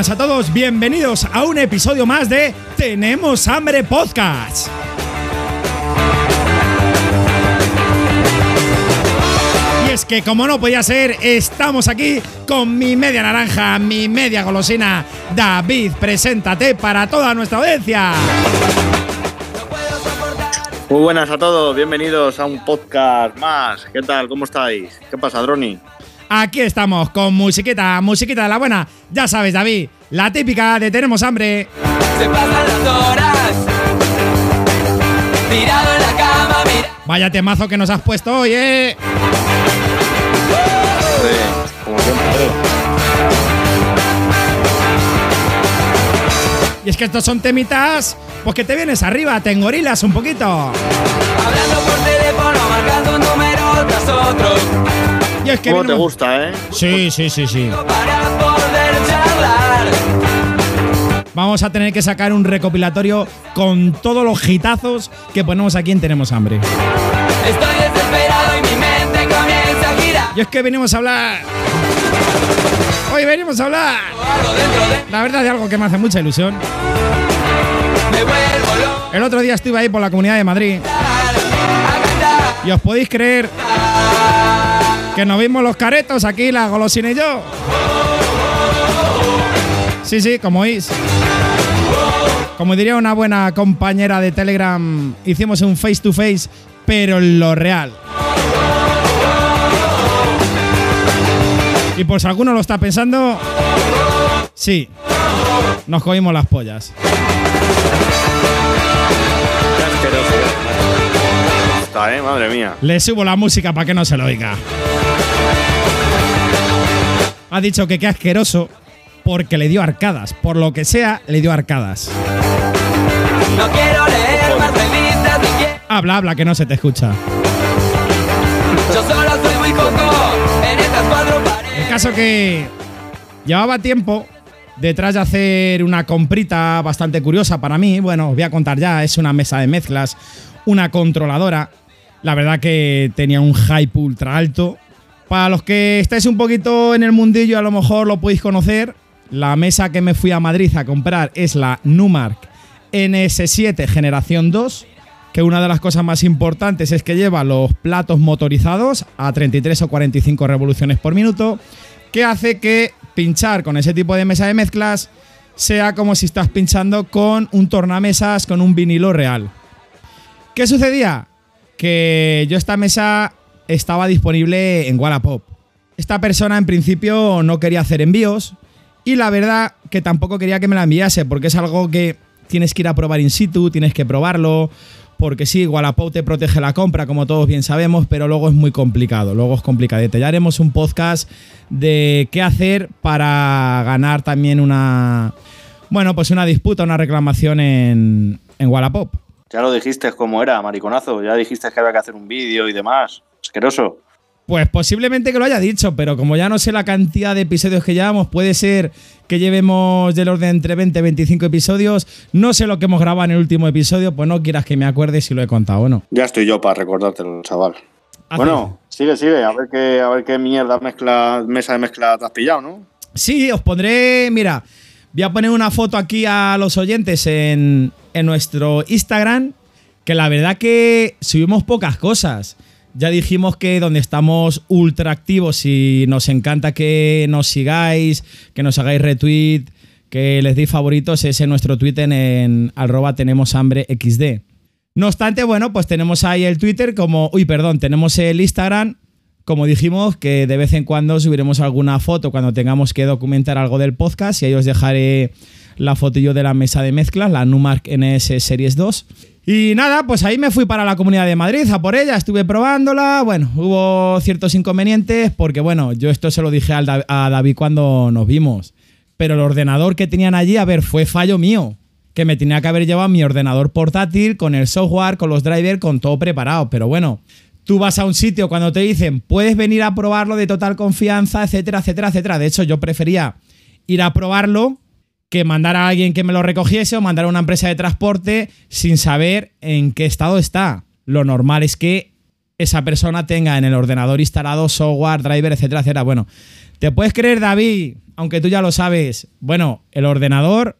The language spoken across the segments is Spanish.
buenas a todos, bienvenidos a un episodio más de Tenemos Hambre Podcast. Y es que como no podía ser, estamos aquí con mi media naranja, mi media golosina. David, preséntate para toda nuestra audiencia. Muy buenas a todos, bienvenidos a un podcast más. ¿Qué tal? ¿Cómo estáis? ¿Qué pasa, Droni? Aquí estamos con musiquita, musiquita de la buena. Ya sabes, David, la típica de Tenemos hambre. Se pasan las horas Tirado en la cama, mira Vaya temazo que nos has puesto hoy, ¿eh? Sí, como siempre. Y es que estos son temitas, pues que te vienes arriba, te engorilas un poquito. Hablando por teléfono, marcando un número tras otro es que ¿Cómo te gusta, eh? Sí, sí, sí, sí. Para poder charlar Vamos a tener que sacar un recopilatorio con todos los hitazos que ponemos aquí en Tenemos Hambre. Estoy desesperado y mi mente comienza a girar Y es que venimos a hablar. Hoy venimos a hablar. La verdad de algo que me hace mucha ilusión. El otro día estuve ahí por la comunidad de Madrid y os podéis creer que nos vimos los caretos aquí, la golosina y yo. Sí, sí, como oís. Como diría una buena compañera de Telegram, hicimos un face to face, pero en lo real. Y por si alguno lo está pensando, sí, nos cogimos las pollas. Gusta, eh? Madre mía. Le subo la música para que no se lo oiga. Ha dicho que qué asqueroso porque le dio arcadas. Por lo que sea, le dio arcadas. No quiero leer más revistas ni quiero Habla, habla, que no se te escucha. Yo solo soy muy coco En estas cuatro El paredes caso que llevaba tiempo detrás de hacer una comprita bastante curiosa para mí. Bueno, os voy a contar ya, es una mesa de mezclas, una controladora. La verdad que tenía un hype ultra alto. Para los que estáis un poquito en el mundillo, a lo mejor lo podéis conocer. La mesa que me fui a Madrid a comprar es la Numark NS7 Generación 2 que una de las cosas más importantes es que lleva los platos motorizados a 33 o 45 revoluciones por minuto, que hace que pinchar con ese tipo de mesa de mezclas sea como si estás pinchando con un tornamesas con un vinilo real. ¿Qué sucedía? Que yo esta mesa estaba disponible en Wallapop. Esta persona en principio no quería hacer envíos y la verdad que tampoco quería que me la enviase porque es algo que tienes que ir a probar in situ, tienes que probarlo, porque sí, Wallapop te protege la compra, como todos bien sabemos, pero luego es muy complicado, luego es complicadete. Ya haremos un podcast de qué hacer para ganar también una, bueno, pues una disputa, una reclamación en, en Wallapop. Ya lo dijiste como era, mariconazo. Ya dijiste que había que hacer un vídeo y demás. Asqueroso. Pues posiblemente que lo haya dicho, pero como ya no sé la cantidad de episodios que llevamos, puede ser que llevemos del orden entre 20 y 25 episodios. No sé lo que hemos grabado en el último episodio, pues no quieras que me acuerde si lo he contado o no. Ya estoy yo para recordártelo, chaval. Hace- Bueno, sigue, sigue. A ver qué, a ver qué mierda mezcla, mesa de mezcla te has pillado, ¿no? Sí, os pondré, mira, voy a poner una foto aquí a los oyentes en, en nuestro Instagram, que la verdad que subimos pocas cosas. Ya dijimos que donde estamos ultra activos y nos encanta que nos sigáis, que nos hagáis retweet, que les deis favoritos, es en nuestro Twitter en arroba. No obstante, bueno, pues tenemos ahí el Twitter como, uy, perdón, tenemos el Instagram como dijimos, que de vez en cuando subiremos alguna foto cuando tengamos que documentar algo del podcast y ahí os dejaré la fotillo de la mesa de mezclas, la Numark NS Series 2. Y nada, pues ahí me fui para la Comunidad de Madrid a por ella, estuve probándola, bueno, hubo ciertos inconvenientes porque bueno, yo esto se lo dije a David cuando nos vimos, pero el ordenador que tenían allí, a ver, fue fallo mío que me tenía que haber llevado mi ordenador portátil con el software, con los drivers, con todo preparado. Pero bueno, tú vas a un sitio cuando te dicen, puedes venir a probarlo de total confianza, etcétera, etcétera, etcétera. De hecho, yo prefería ir a probarlo que mandar a alguien que me lo recogiese o mandar a una empresa de transporte sin saber en qué estado está. Lo normal es que esa persona tenga en el ordenador instalado software, driver, etcétera, etcétera. Bueno, ¿Te puedes creer, David? Aunque tú ya lo sabes. Bueno, el ordenador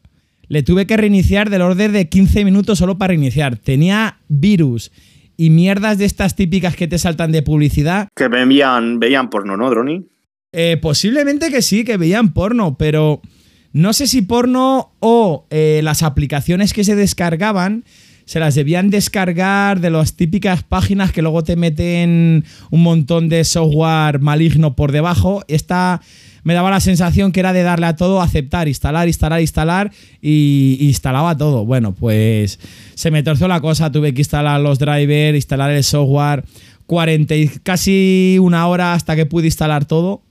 le tuve que reiniciar del orden de 15 minutos solo para reiniciar. Tenía virus y mierdas de estas típicas que te saltan de publicidad. Que veían, veían porno, ¿no, Droni? Eh, posiblemente que sí, que veían porno, pero no sé si porno o eh, las aplicaciones que se descargaban se las debían descargar de las típicas páginas que luego te meten un montón de software maligno por debajo. Esta me daba la sensación que era de darle a todo, aceptar, instalar, instalar, instalar y instalaba todo. Bueno, pues se me torció la cosa, tuve que instalar los drivers, instalar el software, 40 y casi una hora hasta que pude instalar todo.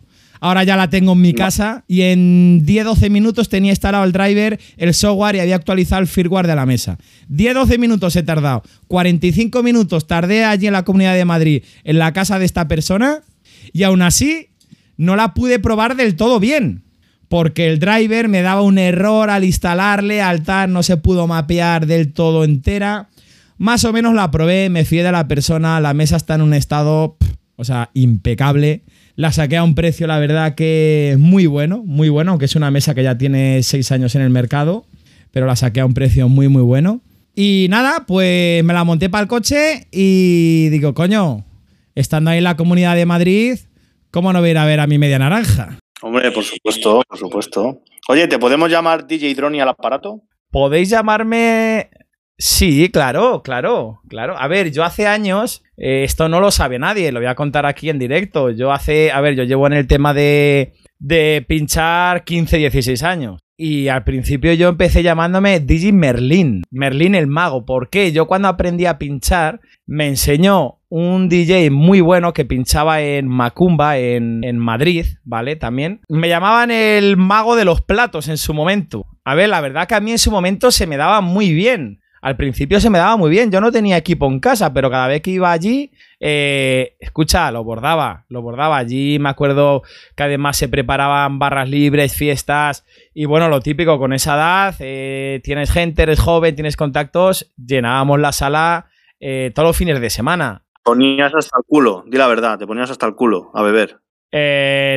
Ahora ya la tengo en mi casa y en 10-12 minutos tenía instalado el driver, el software y había actualizado el firmware de la mesa. 10-12 minutos he tardado. 45 minutos tardé allí en la Comunidad de Madrid, en la casa de esta persona, y aún así no la pude probar del todo bien. Porque el driver me daba un error al instalarle, al tal, no se pudo mapear del todo entera. Más o menos la probé, me fié de la persona, la mesa está en un estado, o sea, impecable. La saqué a un precio, la verdad, que muy bueno, muy bueno, aunque es una mesa que ya tiene seis años en el mercado, pero la saqué a un precio muy, muy bueno. Y nada, pues me la monté para el coche y digo, coño, estando ahí en la comunidad de Madrid, ¿cómo no voy a ir a ver a mi media naranja? Hombre, por supuesto, por supuesto. Oye, ¿te podemos llamar DJ Droni al aparato? Podéis llamarme Sí, claro, claro, claro. A ver, yo hace años, eh, esto no lo sabe nadie, lo voy a contar aquí en directo. Yo hace, a ver, yo llevo en el tema de, de pinchar 15, 16 años. Y al principio yo empecé llamándome Digi Merlin, Merlin el mago. ¿Por qué? Yo cuando aprendí a pinchar me enseñó un DJ muy bueno que pinchaba en Macumba, en, en, Madrid, ¿vale? También. Me llamaban el mago de los platos en su momento. A ver, la verdad que a mí en su momento se me daba muy bien. Al principio se me daba muy bien, yo no tenía equipo en casa, pero cada vez que iba allí, eh, escucha, lo bordaba, lo bordaba. Allí me acuerdo que además se preparaban barras libres, fiestas, y bueno, lo típico, con esa edad, eh, tienes gente, eres joven, tienes contactos, llenábamos la sala eh, todos los fines de semana. Ponías hasta el culo, di la verdad, te ponías hasta el culo a beber.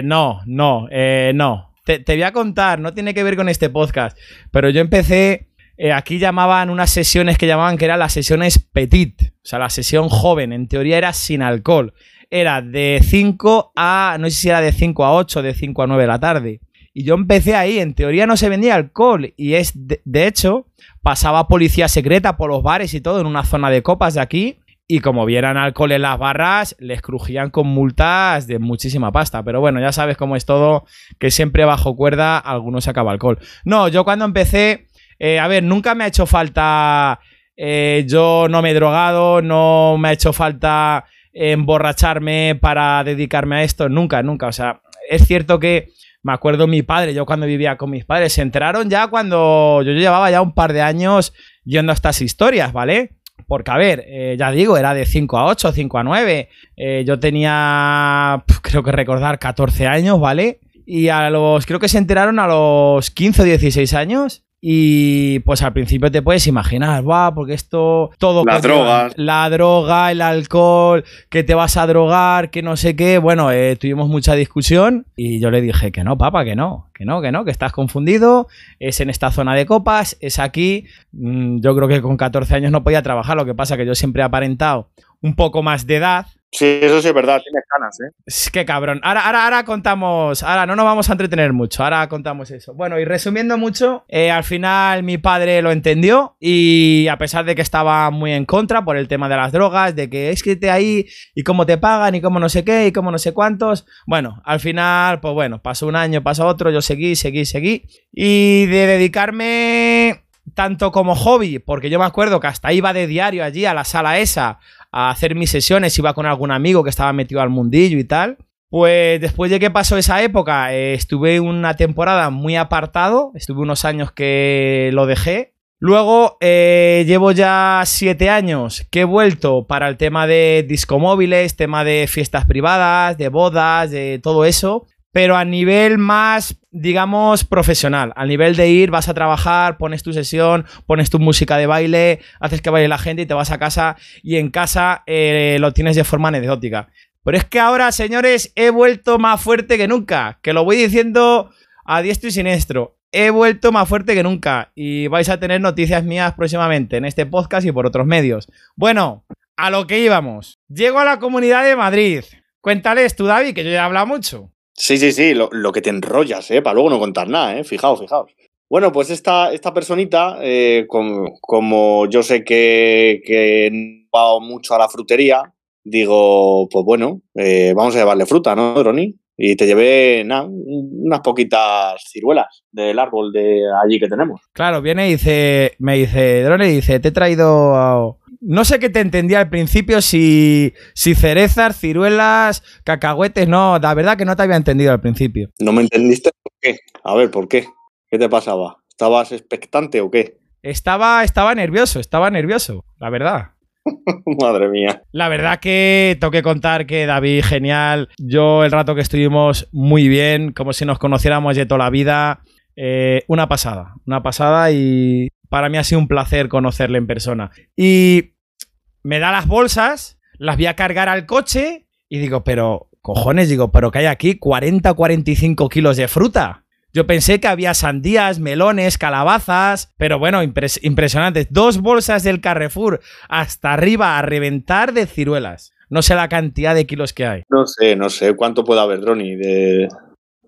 no, no, no. Te, te voy a contar, no tiene que ver con este podcast, pero yo empecé eh, aquí llamaban unas sesiones que llamaban que eran las sesiones petit, o sea, la sesión joven, en teoría era sin alcohol. Era de 5 a, no sé si era de 5 a 8, de 5 a 9 de la tarde. Y yo empecé ahí, en teoría no se vendía alcohol y es, de, hecho, pasaba policía secreta por los bares y todo en una zona de copas de aquí y como vieran alcohol en las barras, les crujían con multas de muchísima pasta. Pero bueno, ya sabes cómo es todo, que siempre bajo cuerda alguno se acaba alcohol. No, yo cuando empecé eh, a ver, nunca me ha hecho falta. Eh, yo no me he drogado, no me ha hecho falta emborracharme para dedicarme a esto. Nunca, nunca. O sea, es cierto que me acuerdo mi padre, yo cuando vivía con mis padres, se enteraron ya cuando yo llevaba ya un par de años yendo a estas historias, ¿vale? Porque, a ver, eh, ya digo, era de 5 a 8, 5 a 9. Eh, yo tenía, creo que recordar, 14 años, ¿vale? Y a los, creo que se enteraron a los 15 o 16 años. Y pues al principio te puedes imaginar, va, porque esto todo... Las drogas. La droga, el alcohol, que te vas a drogar, que no sé qué. Bueno, eh, tuvimos mucha discusión y yo le dije que no, papá, que no, que no, que no, que estás confundido, es en esta zona de copas, es aquí. Mm, yo creo que con 14 años no podía trabajar, lo que pasa que yo siempre he aparentado un poco más de edad, Sí, eso sí es verdad, tienes ganas, ¿eh? Es que cabrón. Ahora, ahora, ahora contamos. Ahora no nos vamos a entretener mucho. Ahora contamos eso. Bueno, y resumiendo mucho, eh, al final mi padre lo entendió. Y a pesar de que estaba muy en contra por el tema de las drogas, de que es que te ahí y cómo te pagan y cómo no sé qué y cómo no sé cuántos. Bueno, al final, pues bueno, pasó un año, pasó otro, yo seguí, seguí, seguí. Y de dedicarme tanto como hobby, porque yo me acuerdo que hasta iba de diario allí a la sala esa a hacer mis sesiones, iba con algún amigo que estaba metido al mundillo y tal. Pues después de que pasó esa época, eh, estuve una temporada muy apartado, estuve unos años que lo dejé. Luego eh, llevo ya siete años que he vuelto para el tema de discomóviles, tema de fiestas privadas, de bodas, de todo eso pero a nivel más, digamos, profesional. Al nivel de ir, vas a trabajar, pones tu sesión, pones tu música de baile, haces que baile la gente y te vas a casa y en casa eh, lo tienes de forma anecdótica. Pero es que ahora, señores, he vuelto más fuerte que nunca. Que lo voy diciendo a diestro y siniestro. He vuelto más fuerte que nunca. Y vais a tener noticias mías próximamente en este podcast y por otros medios. Bueno, a lo que íbamos. Llego a la comunidad de Madrid. Cuéntales tú, David, que yo ya he hablado mucho. Sí, sí, sí, lo, lo que te enrollas, ¿eh? Para luego no contar nada, ¿eh? Fijaos, fijaos. Bueno, pues esta, esta personita, eh, como, como yo sé que, que va mucho a la frutería, digo, pues bueno, eh, vamos a llevarle fruta, ¿no, Droni? Y te llevé nada, unas poquitas ciruelas del árbol de allí que tenemos. Claro, viene y dice, me dice, Drone, dice, te he traído... No sé qué te entendía al principio, si, si cerezas, ciruelas, cacahuetes, no, la verdad que no te había entendido al principio. ¿No me entendiste? ¿Por qué? A ver, ¿por qué? ¿Qué te pasaba? ¿Estabas expectante o qué? Estaba, estaba nervioso, estaba nervioso, la verdad. Madre mía. La verdad que tengo que contar que David, genial. Yo el rato que estuvimos muy bien, como si nos conociéramos de toda la vida. Eh, una pasada, una pasada y para mí ha sido un placer conocerle en persona. Y me da las bolsas, las voy a cargar al coche y digo, pero cojones, digo, pero que hay aquí 40 45 kilos de fruta. Yo pensé que había sandías, melones, calabazas, pero bueno, impres- impresionantes. Dos bolsas del Carrefour hasta arriba a reventar de ciruelas. No sé la cantidad de kilos que hay. No sé, no sé. ¿Cuánto puede haber, Droni? ¿De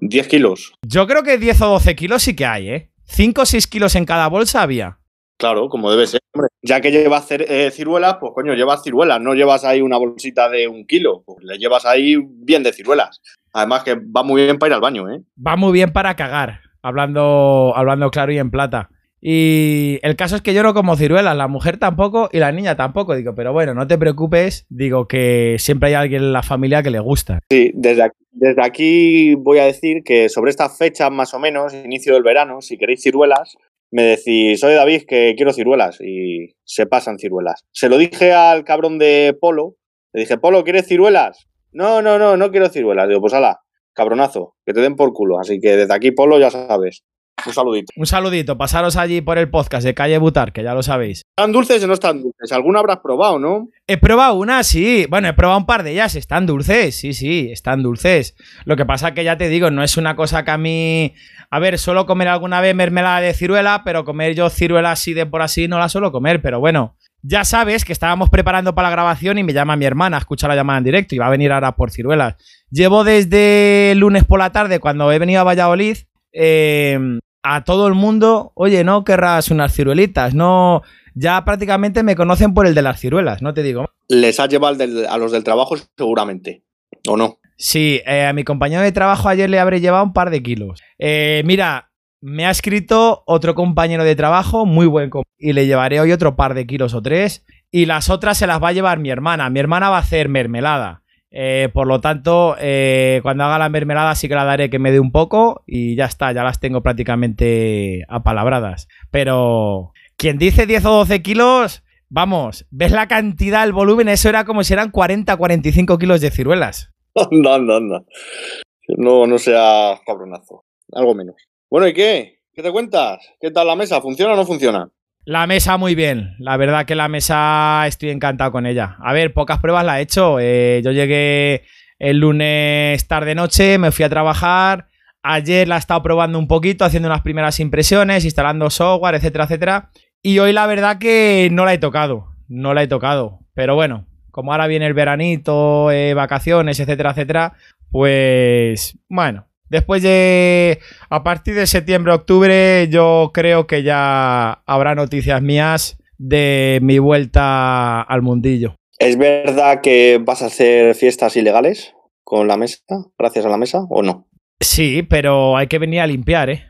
10 kilos? Yo creo que 10 o 12 kilos sí que hay, ¿eh? 5 o 6 kilos en cada bolsa había. Claro, como debe ser. Hombre, ya que llevas eh, ciruelas, pues coño, llevas ciruelas, no llevas ahí una bolsita de un kilo. Pues le llevas ahí bien de ciruelas. Además que va muy bien para ir al baño, ¿eh? Va muy bien para cagar, hablando, hablando claro y en plata. Y el caso es que yo no como ciruelas, la mujer tampoco y la niña tampoco. Digo, pero bueno, no te preocupes. Digo que siempre hay alguien en la familia que le gusta. Sí, desde aquí, desde aquí voy a decir que sobre estas fechas más o menos, inicio del verano, si queréis ciruelas, me decís, soy David que quiero ciruelas y se pasan ciruelas. Se lo dije al cabrón de Polo, le dije, Polo, ¿quieres ciruelas? No, no, no, no quiero ciruelas. Digo, pues ala, cabronazo, que te den por culo. Así que desde aquí, Polo, ya sabes. Un saludito. Un saludito, pasaros allí por el podcast de Calle Butar, que ya lo sabéis. ¿Están dulces o no están dulces? ¿Alguna habrás probado, no? He probado una, sí. Bueno, he probado un par de ellas. Están dulces, sí, sí, están dulces. Lo que pasa que ya te digo, no es una cosa que a mí. A ver, suelo comer alguna vez mermelada de ciruela, pero comer yo ciruela así de por así no la suelo comer. Pero bueno, ya sabes que estábamos preparando para la grabación y me llama mi hermana, escucha la llamada en directo y va a venir ahora por ciruelas. Llevo desde el lunes por la tarde, cuando he venido a Valladolid, eh, a todo el mundo, oye, no querrás unas ciruelitas, no. Ya prácticamente me conocen por el de las ciruelas, no te digo. Les has llevado del- a los del trabajo seguramente. ¿O no? Sí, eh, a mi compañero de trabajo ayer le habré llevado un par de kilos. Eh, mira, me ha escrito otro compañero de trabajo, muy buen compañero, y le llevaré hoy otro par de kilos o tres. Y las otras se las va a llevar mi hermana. Mi hermana va a hacer mermelada. Eh, por lo tanto, eh, cuando haga la mermelada sí que la daré que me dé un poco y ya está, ya las tengo prácticamente apalabradas. Pero quien dice 10 o 12 kilos, vamos, ves la cantidad, el volumen, eso era como si eran 40, 45 kilos de ciruelas. Anda, anda, anda. No, no sea cabronazo. Algo menos. Bueno, ¿y qué? ¿Qué te cuentas? ¿Qué tal la mesa? ¿Funciona o no funciona? La mesa muy bien, la verdad que la mesa estoy encantado con ella. A ver, pocas pruebas la he hecho. Eh, yo llegué el lunes tarde-noche, me fui a trabajar. Ayer la he estado probando un poquito, haciendo unas primeras impresiones, instalando software, etcétera, etcétera. Y hoy la verdad que no la he tocado, no la he tocado. Pero bueno, como ahora viene el veranito, eh, vacaciones, etcétera, etcétera, pues bueno, después de a partir de septiembre, octubre, yo creo que ya habrá noticias mías de mi vuelta al mundillo. ¿Es verdad que vas a hacer fiestas ilegales con la mesa? ¿Gracias a la mesa o no? Sí, pero hay que venir a limpiar, ¿eh?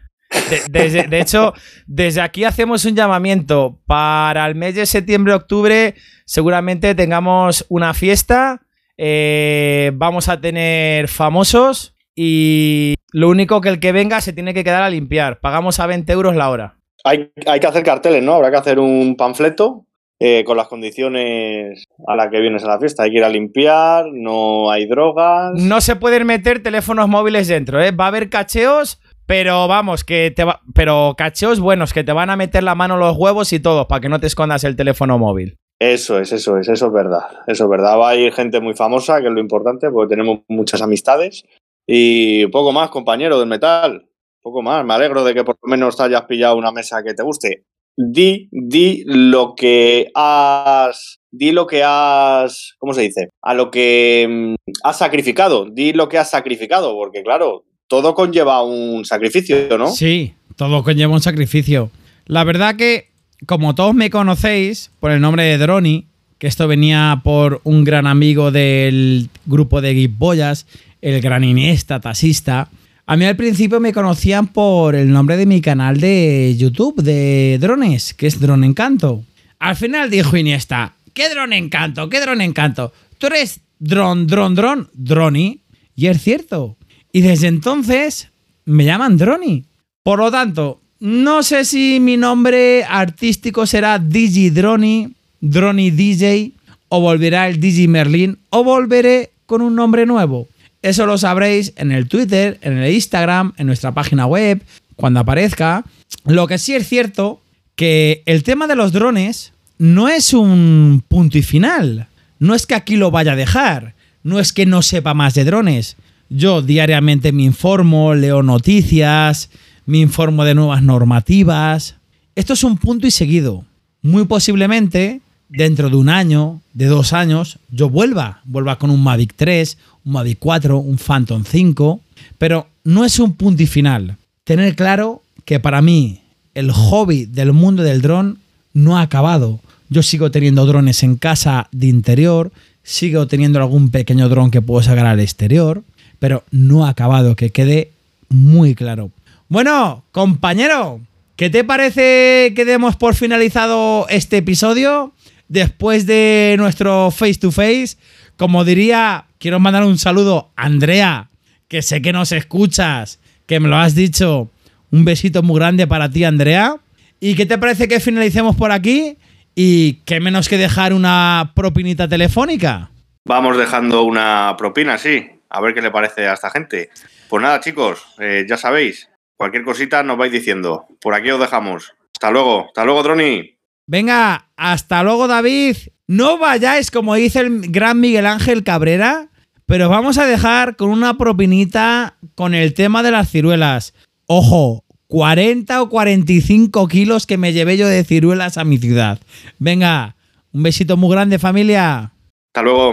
De, desde- de hecho, desde aquí hacemos un llamamiento para el mes de septiembre-octubre. Seguramente tengamos una fiesta. eh, vamos a tener famosos. Y lo único que el que venga se tiene que quedar a limpiar. Pagamos a 20 euros la hora. Hay, hay que hacer carteles, ¿no? Habrá que hacer un panfleto eh, con las condiciones a las que vienes a la fiesta. Hay que ir a limpiar, no hay drogas. No se pueden meter teléfonos móviles dentro, ¿eh? Va a haber cacheos, pero vamos, que te va... Pero cacheos buenos, que te van a meter la mano los huevos y todo, para que no te escondas el teléfono móvil. Eso es, eso es, eso es verdad. Eso es verdad. Va a ir gente muy famosa, que es lo importante, porque tenemos muchas amistades. Y poco más, compañero del metal. Poco más. Me alegro de que por lo menos hayas pillado una mesa que te guste. Di, di lo que has. Di lo que has. ¿Cómo se dice? A lo que mm, has sacrificado. Di lo que has sacrificado, porque claro, todo conlleva un sacrificio, ¿no? Sí, todo conlleva un sacrificio. La verdad que, como todos me conocéis por el nombre de Droni, que esto venía por un gran amigo del grupo de Gipollas, el gran Iniesta, taxista. A mí al principio me conocían por el nombre de mi canal de YouTube de drones, que es Drone Encanto. Al final dijo Iniesta, ¿qué drone encanto? ¿Qué drone encanto? Tú eres dron, dron, dron, droni. Y es cierto. Y desde entonces me llaman Droni. Por lo tanto, no sé si mi nombre artístico será Digi Droni, Droni DJ, o volverá el Digi Merlin, o volveré con un nombre nuevo. Eso lo sabréis en el Twitter, en el Instagram, en nuestra página web, cuando aparezca. Lo que sí es cierto que el tema de los drones no es un punto y final. No es que aquí lo vaya a dejar. No es que no sepa más de drones. Yo diariamente me informo, leo noticias, me informo de nuevas normativas. Esto es un punto y seguido. Muy posiblemente, dentro de un año, de dos años, yo vuelva. Vuelva con un Mavic 3, un Mavic 4, un Phantom 5. Pero no es un punto y final. Tener claro que para mí el hobby del mundo del dron no ha acabado. Yo sigo teniendo drones en casa de interior, sigo teniendo algún pequeño dron que puedo sacar al exterior, pero no ha acabado, que quede muy claro. Bueno, compañero, ¿qué te parece que demos por finalizado este episodio? Después de nuestro face to face, como diría, quiero mandar un saludo a Andrea, que sé que nos escuchas, que me lo has dicho. Un besito muy grande para ti, Andrea. ¿Y qué te parece que finalicemos por aquí? Y qué menos que dejar una propinita telefónica. Vamos dejando una propina, sí. A ver qué le parece a esta gente. Pues nada, chicos, eh, ya sabéis, cualquier cosita nos vais diciendo. Por aquí os dejamos. Hasta luego, hasta luego, Droni. Venga, hasta luego, David. No vayáis, como dice el gran Miguel Ángel Cabrera, pero vamos a dejar con una propinita con el tema de las ciruelas. Ojo, 40 o 45 kilos que me llevé yo de ciruelas a mi ciudad. Venga, un besito muy grande, familia. Hasta luego.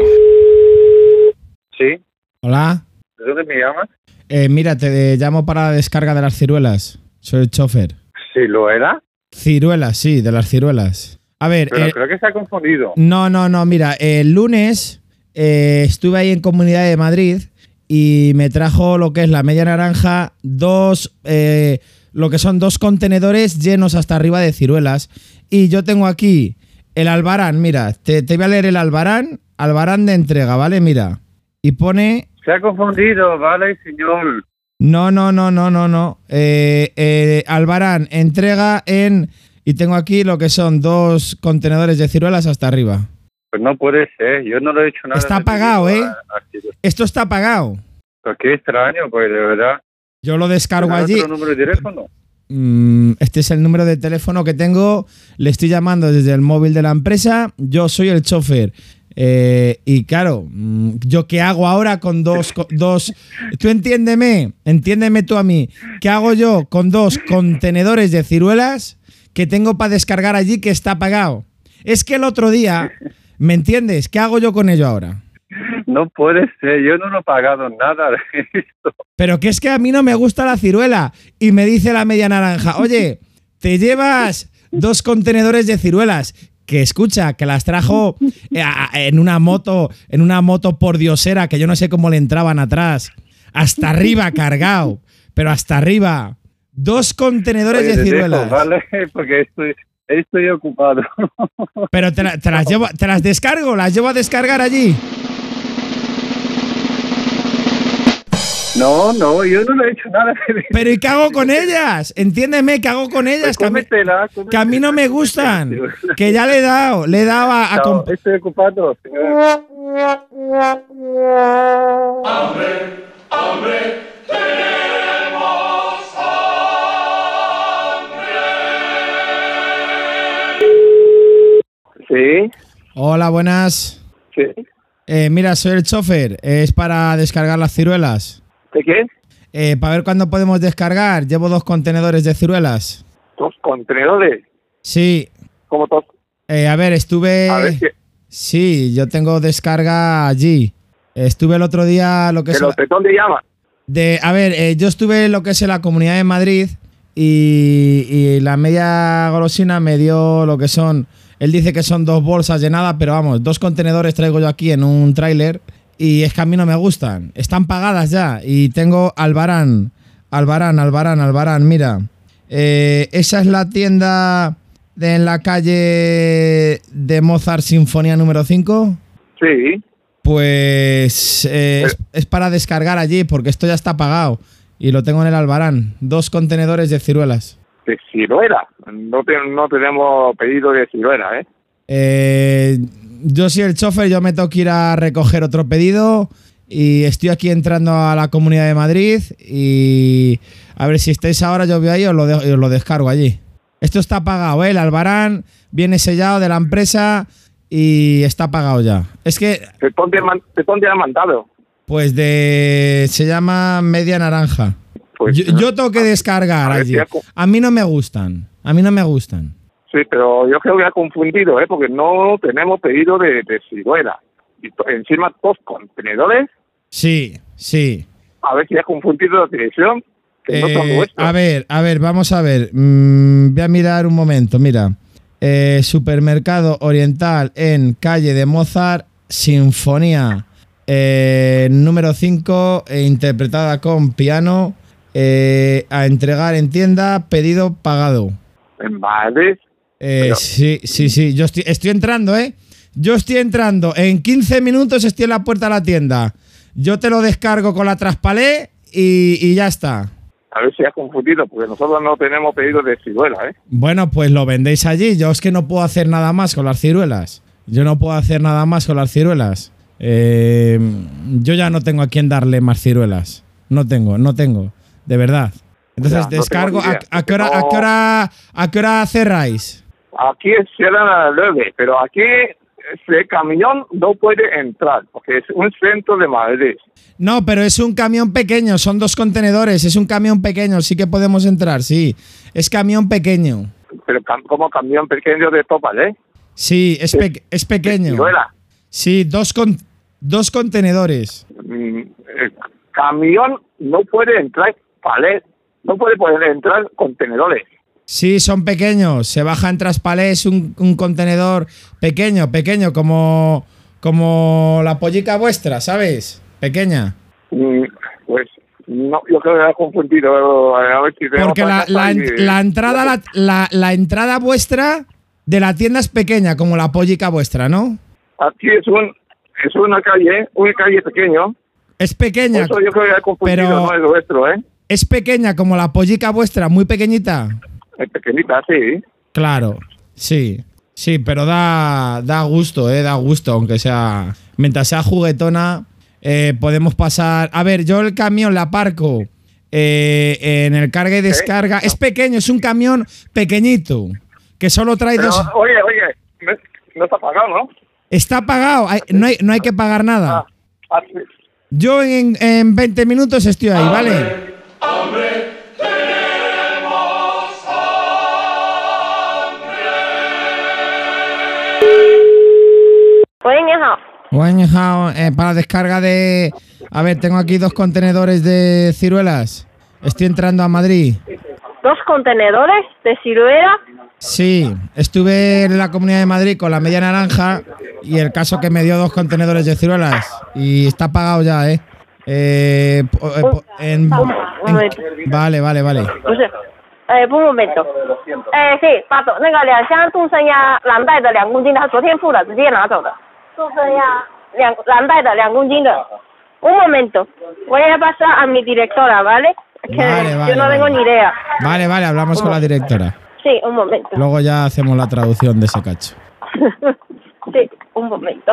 Sí, Hola. ¿de dónde me llamas? Eh, mira, te llamo para la descarga de las ciruelas. Soy el chofer. Sí, lo era, Ciruelas, sí, de las ciruelas. A ver, pero eh, creo que se ha confundido. no, no, no, mira, el lunes eh, estuve ahí en Comunidad de Madrid y me trajo lo que es la media naranja, dos, eh, lo que son dos contenedores llenos hasta arriba de ciruelas. Y yo tengo aquí el albarán, mira, te, te voy a leer el albarán, albarán de entrega, ¿vale? Mira. Y pone Se ha confundido, vale, señor. No, no, no, no, no, no. Eh, eh, Albarán, entrega en... Y tengo aquí lo que son dos contenedores de ciruelas hasta arriba. Pues no puede ser, yo no le he hecho nada. Está pagado, ¿eh? a- a Ciruela. Esto está pagado. Pues qué extraño, pues de verdad. Yo lo descargo ¿Tienes allí. otro número de teléfono? Mm, este es el número de teléfono que tengo. Le estoy llamando desde el móvil de la empresa. Yo soy el chofer. Eh, y claro, mm, ¿yo qué hago ahora con dos, dos... Tú entiéndeme, entiéndeme tú a mí. ¿Qué hago yo con dos contenedores de ciruelas que tengo para descargar allí que está pagado? Es que el otro día, ¿me entiendes? ¿Qué hago yo con ello ahora? No puede ser, yo no lo he pagado nada de esto. Pero que es que a mí no me gusta la ciruela. Y me dice la media naranja, oye, te llevas dos contenedores de ciruelas. Que escucha, que las trajo eh, en una moto, en una moto por diosera, que yo no sé cómo le entraban atrás. Hasta arriba cargado. Pero hasta arriba. Dos contenedores Oye, de dejo, ciruelas. vale, porque estoy, estoy ocupado. Pero te, la- te las llevo, te las descargo, las llevo a descargar allí. No, no, yo no le he hecho nada Pero ¿y qué hago con ellas? Entiéndeme, ¿qué hago con ellas? Pues Que a mí- cómetela, que a mí no me gustan. Que ya le he dado, le he dado a, a No, estoy ocupado. señor. Sí, Hola, buenas. Sí. Eh, mira, soy el chofer. Es para descargar las ciruelas. ¿De qué? Eh, para ver cuándo podemos descargar. Llevo dos contenedores de ciruelas. Dos contenedores. Sí. ¿Cómo dos? Eh, a ver, estuve... A ver, que, Sí, yo tengo descarga allí. Estuve el otro día lo que que es... los de dónde llaman. De, a ver, eh, yo estuve en lo que es en la Comunidad de Madrid y, y la media golosina me dio lo que son... Él dice que son dos bolsas llenadas, pero vamos, dos contenedores traigo yo aquí en un tráiler y es que a mí no me gustan. Están pagadas ya y tengo Albarán, Albarán, Albarán, Albarán, mira. Eh, esa es la tienda de, en la calle de Mozart Sinfonía número 5. Sí. Pues eh, es, es para descargar allí porque esto ya está pagado y lo tengo en el Albarán. Dos contenedores de ciruelas. De ciruela. No, te- no tenemos pedido de ciruela, ¿eh? Eh, yo soy el chofer, yo me tengo que ir a recoger otro pedido y estoy aquí entrando a la Comunidad de Madrid y a ver si estáis ahora, yo voy ahí os lo, de- os lo descargo allí. Esto está pagado, ¿eh? El Albarán viene sellado de la empresa y está pagado ya. Es que, ¿De dónde, han mandado? pues de... se llama media naranja. Pues, yo, yo tengo que descargar a allí. ha A mí no me gustan. A mí no me gustan. Sí, pero yo creo que ha confundido, ¿eh? Porque no tenemos pedido de, de ciruela. Y encima dos contenedores. Sí, sí. A ver si ha confundido la dirección. Que no son Eh, nuestros. a ver, a ver, vamos a ver. Mm, voy a mirar un momento, mira. Eh, supermercado Oriental en calle de Mozart, Sinfonía eh, número 5, interpretada con piano, eh, a entregar en tienda, pedido pagado. En Madrid. Eh, Pero- sí, sí, sí, yo estoy, estoy entrando, ¿eh? Yo estoy entrando. En 15 minutos estoy en la puerta de la tienda. Yo te lo descargo con la traspalé y, y ya está. A ver si ha confundido, porque nosotros no tenemos pedido de ciruela, ¿eh? Bueno, pues lo vendéis allí. Yo es que no puedo hacer nada más con las ciruelas. Yo no puedo hacer nada más con las ciruelas. Eh, yo ya no tengo a quién darle más ciruelas. No tengo, no tengo. De verdad. Entonces no descargo. ¿a, a qué hora, a, qué hora, ¿A qué hora cerráis? Aquí cierran a las 9, pero aquí ese camión no puede entrar, porque es un centro de Madrid. No, pero es un camión pequeño. Son dos contenedores. Es un camión pequeño. Sí que podemos entrar, sí. Es camión pequeño. Pero como camión pequeño de Topal, ¿eh? Sí, es, pe- es pequeño. Sí, dos, con dos contenedores. Mm, el camión no puede entrar palet, no puede poder entrar contenedores. Sí, son pequeños. Se baja en Traspalés un, un contenedor pequeño, pequeño, como, como la pollica vuestra, ¿sabes? Pequeña. Mm, Pues no, yo creo que ha confundido. A ver si Porque la, la en- y- la entrada, la, la- la entrada vuestra de la tienda es pequeña, como la pollica vuestra, ¿no? Aquí es un es una calle, una calle pequeño. Es pequeña, eso yo creo que confundido, pero- no es vuestro, ¿eh? es pequeña como la pollica vuestra, muy pequeñita. Es pequeñita, sí. Claro, sí. Sí, pero da, da gusto, eh, da gusto, aunque sea. Mientras sea juguetona, eh, podemos pasar. A ver, yo el camión la aparco eh, en el carga y descarga. Es pequeño, es un camión pequeñito. Que solo trae Pero, dos. oye, oye, no, está pagado, ¿no? Está pagado, hay- no, hay, no hay que pagar nada. Ah, ah, sí. Yo en, en 20 minutos estoy ahí, ¿vale? 喂，你好， Bueno, Jao, eh, para descarga de. A ver, tengo aquí dos contenedores de ciruelas. Estoy entrando a Madrid. dos contenedores de ciruela. Sí, estuve en la Comunidad de Madrid con la media naranja y el caso que me dio dos contenedores de ciruelas y está pagado ya, ¿eh? Eh, po- eh, po- en- Un en- momento. vale, vale, vale. 不是，哎，不，un momento，哎，是八斗那个两箱杜森鸭蓝带的两公斤的，他昨天付了，直接拿走的。 杜森鸭两蓝带的两公斤的。Un momento, voy a pasar a mi directora, ¿vale? Que Vale, vale, yo no tengo vale. ni idea. Vale, vale, hablamos con la directora. Sí, un momento. Luego ya hacemos la traducción de ese cacho. sí, un momento.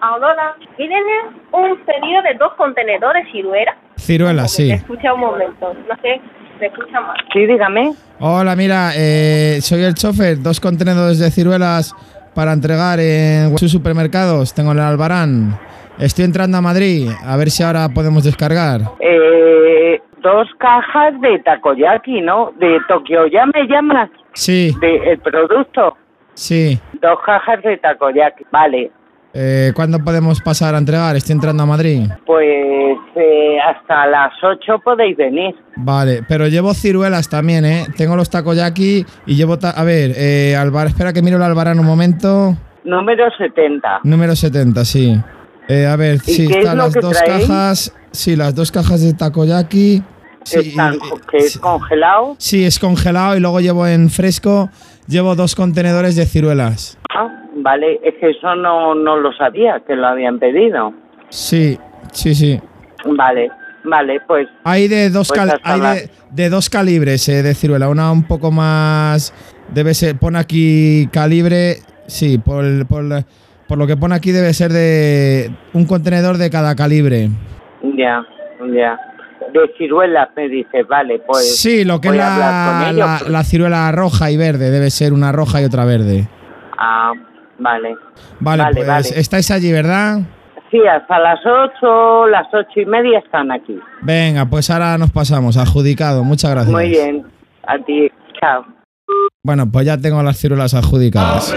Ahora, ¿tienen un pedido de dos contenedores ciruela? Ciruelas, sí. Escucha un momento, no sé, me escucha mal. Sí, dígame. Hola, mira, eh, soy el chofer, dos contenedores de ciruelas para entregar en sus supermercados. Tengo el Albarán. Estoy entrando a Madrid, a ver si ahora podemos descargar. Eh, dos cajas de takoyaki, ¿no? De Tokio, ¿ya me llamas? Sí, De el producto. sí. Dos cajas de takoyaki. Vale. Eh, ¿Cuándo podemos pasar a entregar? Estoy entrando a Madrid. Pues eh, hasta las 8 podéis venir. Vale, pero llevo ciruelas también, ¿eh? Tengo los takoyaki y llevo... ta- a ver, eh, Alvar, espera que miro el Albarán un momento. Número 70. Número 70, sí. Eh, a ver, ¿Y sí, están las dos traéis? cajas. Sí, las dos cajas de takoyaki. Sí, Están, que es sí. congelado. Sí, es congelado y luego llevo en fresco, llevo dos contenedores de ciruelas. Ah, vale, es que eso no, no lo sabía, que lo habían pedido. Sí, sí, sí. Vale, vale, pues Hay de dos, Pues cal- hay de, de dos calibres eh, de ciruela. Una un poco más. Debe ser. Pone aquí calibre. Sí, por, por, por lo que pone aquí debe ser de un contenedor de cada calibre. ya, ya. De ciruelas me dice, vale, pues sí, lo que es la, la, la ciruela roja y verde. Debe ser una roja y otra verde. Ah, vale. Vale, Vale, pues vale. estáis allí, ¿verdad? Sí, hasta las 8, las ocho y media están aquí. Venga, pues ahora nos pasamos. Adjudicado. Muchas gracias. Muy bien, a ti, chao. Bueno, pues ya tengo las ciruelas adjudicadas.